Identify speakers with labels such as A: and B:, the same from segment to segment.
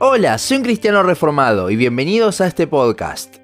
A: Hola, soy un cristiano reformado y bienvenidos a este podcast.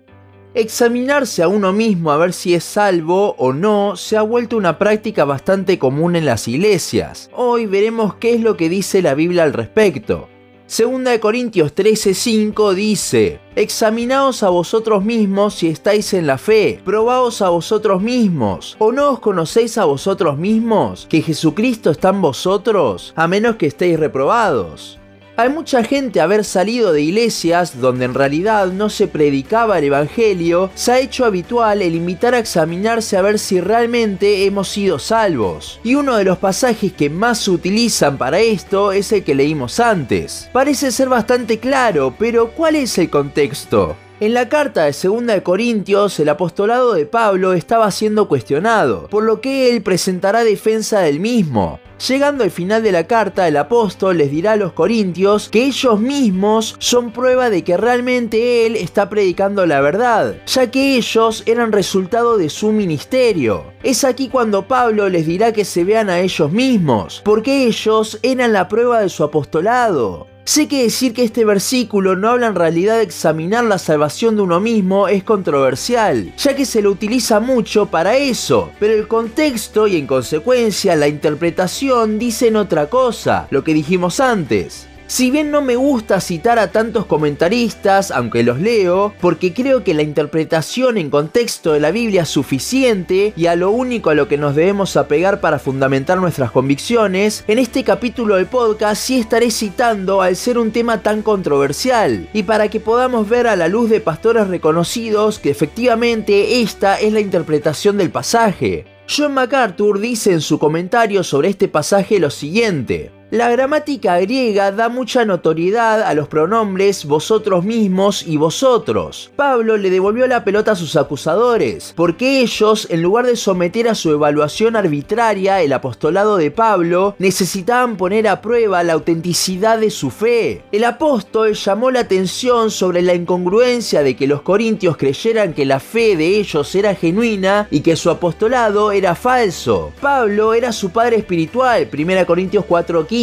A: Examinarse a uno mismo a ver si es salvo o no se ha vuelto una práctica bastante común en las iglesias. Hoy veremos qué es lo que dice la Biblia al respecto. Segunda de Corintios 13:5 dice, Examinaos a vosotros mismos si estáis en la fe, probaos a vosotros mismos, o no os conocéis a vosotros mismos, que Jesucristo está en vosotros, a menos que estéis reprobados. Hay mucha gente haber salido de iglesias donde en realidad no se predicaba el Evangelio, se ha hecho habitual el invitar a examinarse a ver si realmente hemos sido salvos. Y uno de los pasajes que más se utilizan para esto es el que leímos antes. Parece ser bastante claro, pero ¿cuál es el contexto? En la carta de 2 de Corintios, el apostolado de Pablo estaba siendo cuestionado, por lo que él presentará defensa del mismo. Llegando al final de la carta, el apóstol les dirá a los corintios que ellos mismos son prueba de que realmente él está predicando la verdad, ya que ellos eran resultado de su ministerio. Es aquí cuando Pablo les dirá que se vean a ellos mismos, porque ellos eran la prueba de su apostolado. Sé que decir que este versículo no habla en realidad de examinar la salvación de uno mismo es controversial, ya que se lo utiliza mucho para eso, pero el contexto y en consecuencia la interpretación dicen otra cosa, lo que dijimos antes. Si bien no me gusta citar a tantos comentaristas, aunque los leo, porque creo que la interpretación en contexto de la Biblia es suficiente y a lo único a lo que nos debemos apegar para fundamentar nuestras convicciones, en este capítulo del podcast sí estaré citando al ser un tema tan controversial y para que podamos ver a la luz de pastores reconocidos que efectivamente esta es la interpretación del pasaje. John MacArthur dice en su comentario sobre este pasaje lo siguiente. La gramática griega da mucha notoriedad a los pronombres vosotros mismos y vosotros. Pablo le devolvió la pelota a sus acusadores, porque ellos, en lugar de someter a su evaluación arbitraria el apostolado de Pablo, necesitaban poner a prueba la autenticidad de su fe. El apóstol llamó la atención sobre la incongruencia de que los corintios creyeran que la fe de ellos era genuina y que su apostolado era falso. Pablo era su padre espiritual, 1 Corintios 4:15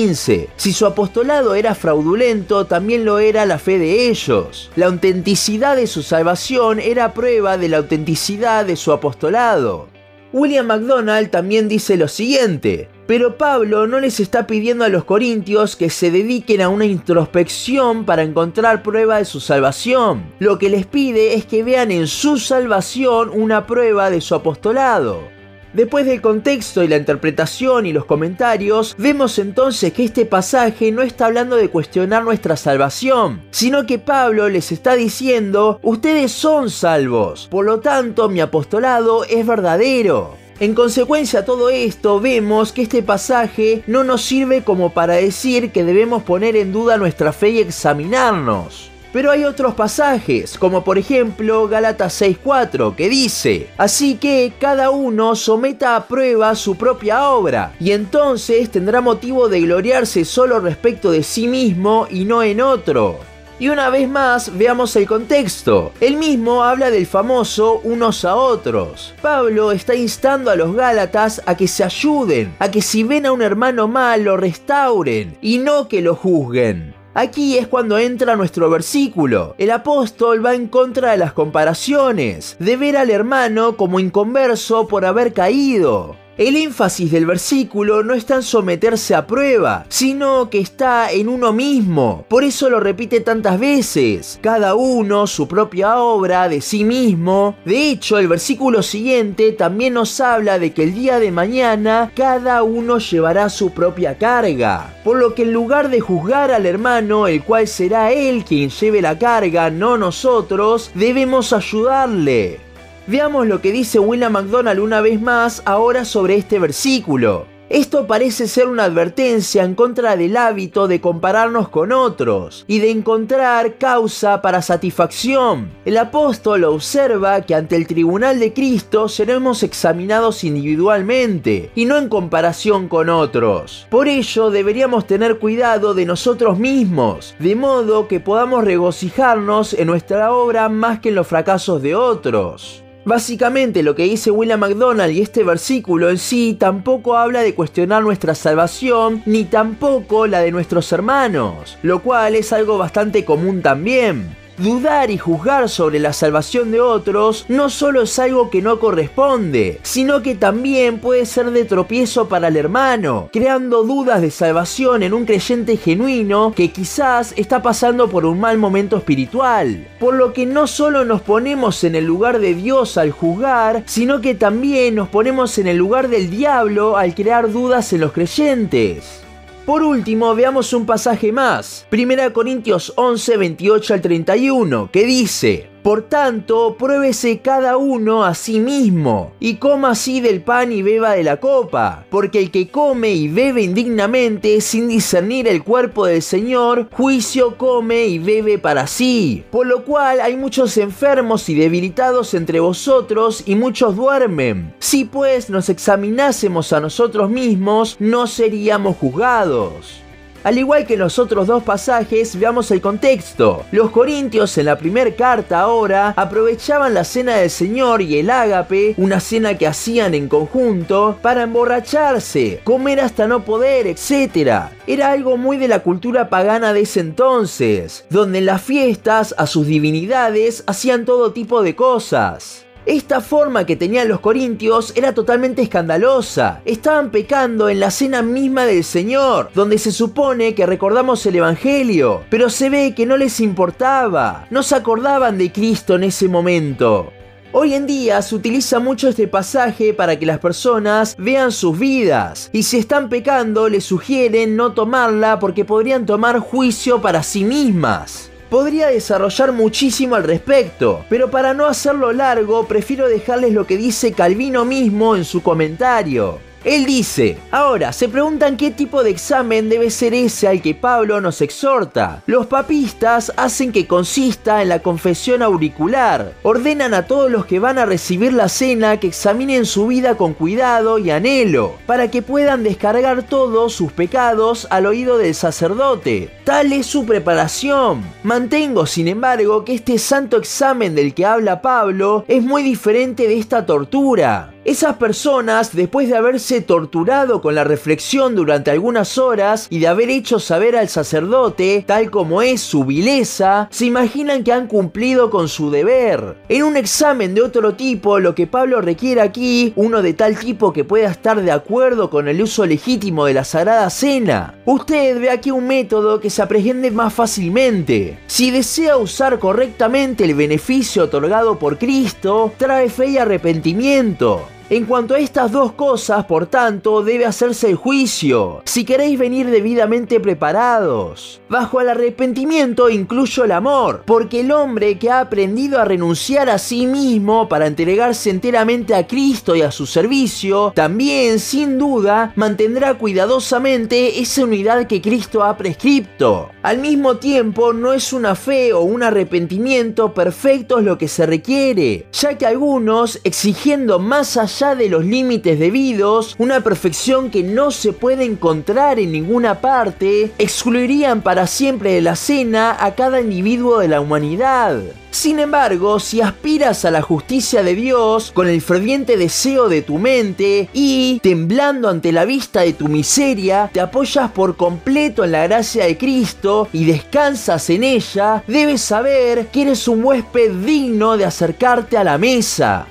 A: si su apostolado era fraudulento, también lo era la fe de ellos. La autenticidad de su salvación era prueba de la autenticidad de su apostolado. William MacDonald también dice lo siguiente, pero Pablo no les está pidiendo a los corintios que se dediquen a una introspección para encontrar prueba de su salvación. Lo que les pide es que vean en su salvación una prueba de su apostolado. Después del contexto y la interpretación y los comentarios, vemos entonces que este pasaje no está hablando de cuestionar nuestra salvación, sino que Pablo les está diciendo, ustedes son salvos, por lo tanto mi apostolado es verdadero. En consecuencia a todo esto, vemos que este pasaje no nos sirve como para decir que debemos poner en duda nuestra fe y examinarnos. Pero hay otros pasajes, como por ejemplo Galatas 6.4, que dice, así que cada uno someta a prueba su propia obra, y entonces tendrá motivo de gloriarse solo respecto de sí mismo y no en otro. Y una vez más, veamos el contexto. El mismo habla del famoso unos a otros. Pablo está instando a los Gálatas a que se ayuden, a que si ven a un hermano mal lo restauren y no que lo juzguen. Aquí es cuando entra nuestro versículo. El apóstol va en contra de las comparaciones, de ver al hermano como inconverso por haber caído. El énfasis del versículo no está en someterse a prueba, sino que está en uno mismo. Por eso lo repite tantas veces. Cada uno su propia obra de sí mismo. De hecho, el versículo siguiente también nos habla de que el día de mañana cada uno llevará su propia carga. Por lo que en lugar de juzgar al hermano, el cual será él quien lleve la carga, no nosotros, debemos ayudarle. Veamos lo que dice William McDonald una vez más ahora sobre este versículo. Esto parece ser una advertencia en contra del hábito de compararnos con otros y de encontrar causa para satisfacción. El apóstol observa que ante el tribunal de Cristo seremos examinados individualmente y no en comparación con otros. Por ello deberíamos tener cuidado de nosotros mismos, de modo que podamos regocijarnos en nuestra obra más que en los fracasos de otros. Básicamente lo que dice William McDonald y este versículo en sí tampoco habla de cuestionar nuestra salvación ni tampoco la de nuestros hermanos, lo cual es algo bastante común también. Dudar y juzgar sobre la salvación de otros no solo es algo que no corresponde, sino que también puede ser de tropiezo para el hermano, creando dudas de salvación en un creyente genuino que quizás está pasando por un mal momento espiritual. Por lo que no solo nos ponemos en el lugar de Dios al juzgar, sino que también nos ponemos en el lugar del diablo al crear dudas en los creyentes. Por último, veamos un pasaje más. 1 Corintios 11, 28 al 31, que dice, por tanto, pruébese cada uno a sí mismo, y coma así del pan y beba de la copa, porque el que come y bebe indignamente sin discernir el cuerpo del Señor, juicio come y bebe para sí. Por lo cual hay muchos enfermos y debilitados entre vosotros, y muchos duermen. Si pues nos examinásemos a nosotros mismos, no seríamos juzgados. Al igual que los otros dos pasajes, veamos el contexto. Los corintios en la primera carta ahora aprovechaban la cena del Señor y el ágape, una cena que hacían en conjunto, para emborracharse, comer hasta no poder, etc. Era algo muy de la cultura pagana de ese entonces, donde en las fiestas a sus divinidades hacían todo tipo de cosas. Esta forma que tenían los corintios era totalmente escandalosa. Estaban pecando en la cena misma del Señor, donde se supone que recordamos el Evangelio, pero se ve que no les importaba, no se acordaban de Cristo en ese momento. Hoy en día se utiliza mucho este pasaje para que las personas vean sus vidas y si están pecando les sugieren no tomarla porque podrían tomar juicio para sí mismas. Podría desarrollar muchísimo al respecto, pero para no hacerlo largo prefiero dejarles lo que dice Calvino mismo en su comentario. Él dice, ahora, se preguntan qué tipo de examen debe ser ese al que Pablo nos exhorta. Los papistas hacen que consista en la confesión auricular. Ordenan a todos los que van a recibir la cena que examinen su vida con cuidado y anhelo, para que puedan descargar todos sus pecados al oído del sacerdote. Tal es su preparación. Mantengo, sin embargo, que este santo examen del que habla Pablo es muy diferente de esta tortura. Esas personas, después de haberse torturado con la reflexión durante algunas horas y de haber hecho saber al sacerdote, tal como es su vileza, se imaginan que han cumplido con su deber. En un examen de otro tipo, lo que Pablo requiere aquí, uno de tal tipo que pueda estar de acuerdo con el uso legítimo de la Sagrada Cena. Usted ve aquí un método que se aprehende más fácilmente. Si desea usar correctamente el beneficio otorgado por Cristo, trae fe y arrepentimiento. En cuanto a estas dos cosas, por tanto, debe hacerse el juicio, si queréis venir debidamente preparados. Bajo el arrepentimiento incluyo el amor, porque el hombre que ha aprendido a renunciar a sí mismo para entregarse enteramente a Cristo y a su servicio, también, sin duda, mantendrá cuidadosamente esa unidad que Cristo ha prescripto. Al mismo tiempo, no es una fe o un arrepentimiento perfectos lo que se requiere, ya que algunos, exigiendo más allá de los límites debidos, una perfección que no se puede encontrar en ninguna parte, excluirían para siempre de la cena a cada individuo de la humanidad. Sin embargo, si aspiras a la justicia de Dios con el ferviente deseo de tu mente y, temblando ante la vista de tu miseria, te apoyas por completo en la gracia de Cristo y descansas en ella, debes saber que eres un huésped digno de acercarte a la mesa.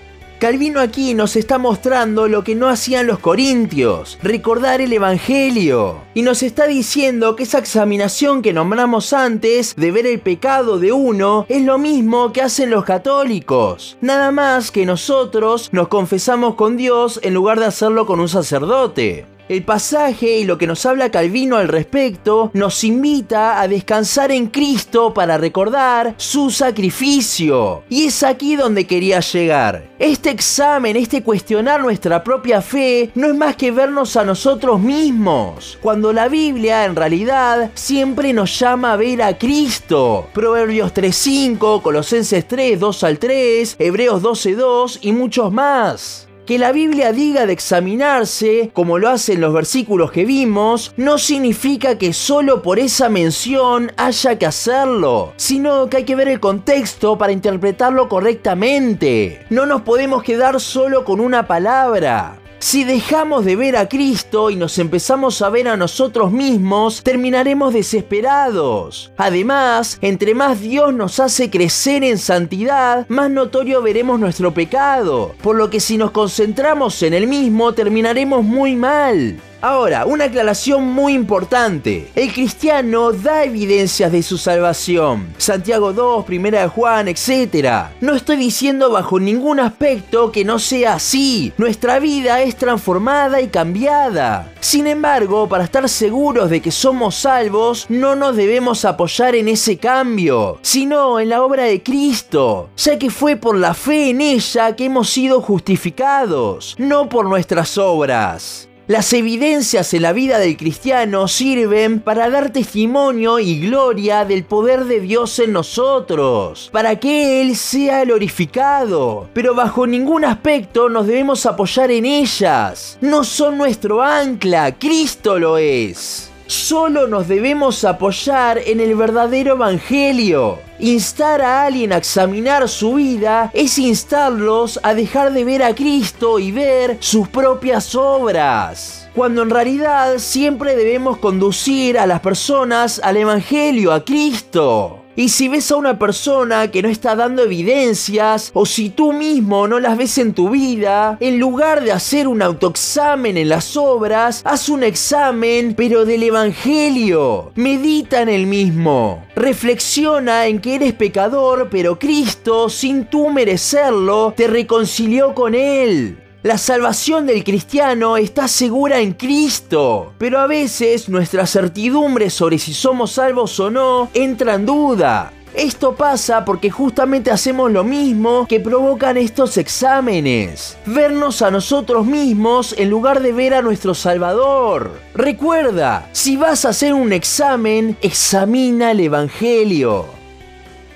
A: Calvino aquí nos está mostrando lo que no hacían los corintios, recordar el Evangelio. Y nos está diciendo que esa examinación que nombramos antes de ver el pecado de uno es lo mismo que hacen los católicos. Nada más que nosotros nos confesamos con Dios en lugar de hacerlo con un sacerdote. El pasaje y lo que nos habla Calvino al respecto nos invita a descansar en Cristo para recordar su sacrificio. Y es aquí donde quería llegar. Este examen, este cuestionar nuestra propia fe, no es más que vernos a nosotros mismos, cuando la Biblia en realidad siempre nos llama a ver a Cristo. Proverbios 3.5, Colosenses 3, 2 al 3, Hebreos 12.2 y muchos más. Que la Biblia diga de examinarse, como lo hacen los versículos que vimos, no significa que solo por esa mención haya que hacerlo, sino que hay que ver el contexto para interpretarlo correctamente. No nos podemos quedar solo con una palabra. Si dejamos de ver a Cristo y nos empezamos a ver a nosotros mismos, terminaremos desesperados. Además, entre más Dios nos hace crecer en santidad, más notorio veremos nuestro pecado, por lo que si nos concentramos en el mismo, terminaremos muy mal. Ahora, una aclaración muy importante. El cristiano da evidencias de su salvación. Santiago 2, Primera de Juan, etc. No estoy diciendo bajo ningún aspecto que no sea así. Nuestra vida es transformada y cambiada. Sin embargo, para estar seguros de que somos salvos, no nos debemos apoyar en ese cambio, sino en la obra de Cristo, ya que fue por la fe en ella que hemos sido justificados, no por nuestras obras. Las evidencias en la vida del cristiano sirven para dar testimonio y gloria del poder de Dios en nosotros, para que Él sea glorificado, pero bajo ningún aspecto nos debemos apoyar en ellas. No son nuestro ancla, Cristo lo es. Solo nos debemos apoyar en el verdadero Evangelio. Instar a alguien a examinar su vida es instarlos a dejar de ver a Cristo y ver sus propias obras. Cuando en realidad siempre debemos conducir a las personas al Evangelio, a Cristo. Y si ves a una persona que no está dando evidencias, o si tú mismo no las ves en tu vida, en lugar de hacer un autoexamen en las obras, haz un examen, pero del Evangelio. Medita en el mismo. Reflexiona en que eres pecador, pero Cristo, sin tú merecerlo, te reconcilió con Él. La salvación del cristiano está segura en Cristo, pero a veces nuestra certidumbre sobre si somos salvos o no entra en duda. Esto pasa porque justamente hacemos lo mismo que provocan estos exámenes. Vernos a nosotros mismos en lugar de ver a nuestro Salvador. Recuerda, si vas a hacer un examen, examina el Evangelio.